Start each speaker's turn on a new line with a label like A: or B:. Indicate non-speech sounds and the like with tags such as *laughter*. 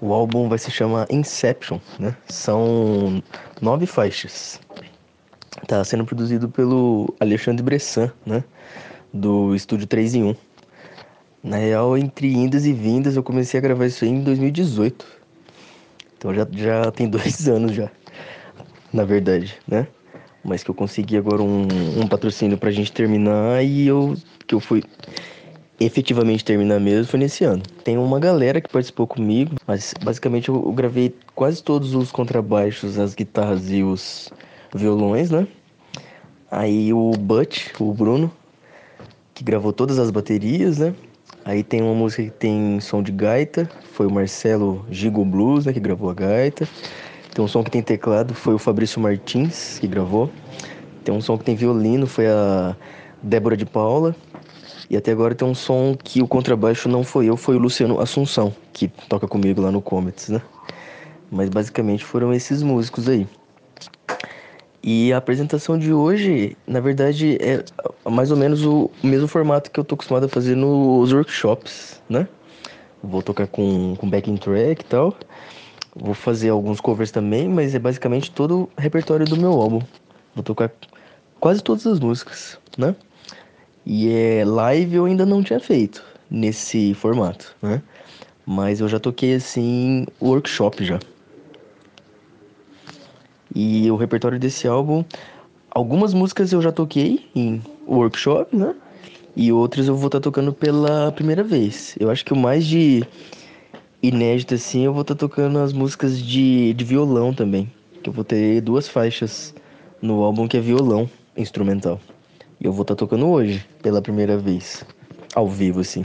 A: O álbum vai se chamar Inception, né? São nove faixas. Tá sendo produzido pelo Alexandre Bressan, né? Do estúdio 3 em 1. Na real, entre indas e vindas, eu comecei a gravar isso aí em 2018. Então já, já tem *laughs* dois anos já, na verdade, né? Mas que eu consegui agora um, um patrocínio pra gente terminar e eu que eu fui efetivamente terminar mesmo foi nesse ano. Tem uma galera que participou comigo, mas basicamente eu, gravei quase todos os contrabaixos, as guitarras e os violões, né? Aí o Butch, o Bruno, que gravou todas as baterias, né? Aí tem uma música que tem som de gaita, foi o Marcelo Gigo Blues, né, que gravou a gaita. Tem um som que tem teclado, foi o Fabrício Martins, que gravou. Tem um som que tem violino, foi a Débora de Paula. E até agora tem um som que o contrabaixo não foi eu, foi o Luciano Assunção, que toca comigo lá no Comets, né? Mas basicamente foram esses músicos aí. E a apresentação de hoje, na verdade, é mais ou menos o mesmo formato que eu tô acostumado a fazer nos workshops, né? Vou tocar com, com backing track e tal. Vou fazer alguns covers também, mas é basicamente todo o repertório do meu álbum. Vou tocar quase todas as músicas, né? E é live eu ainda não tinha feito nesse formato, né? Mas eu já toquei assim workshop já. E o repertório desse álbum, algumas músicas eu já toquei em workshop, né? E outras eu vou estar tá tocando pela primeira vez. Eu acho que o mais de inédito assim, eu vou estar tá tocando as músicas de, de violão também. Que eu vou ter duas faixas no álbum que é violão instrumental. E eu vou estar tá tocando hoje, pela primeira vez, ao vivo, assim.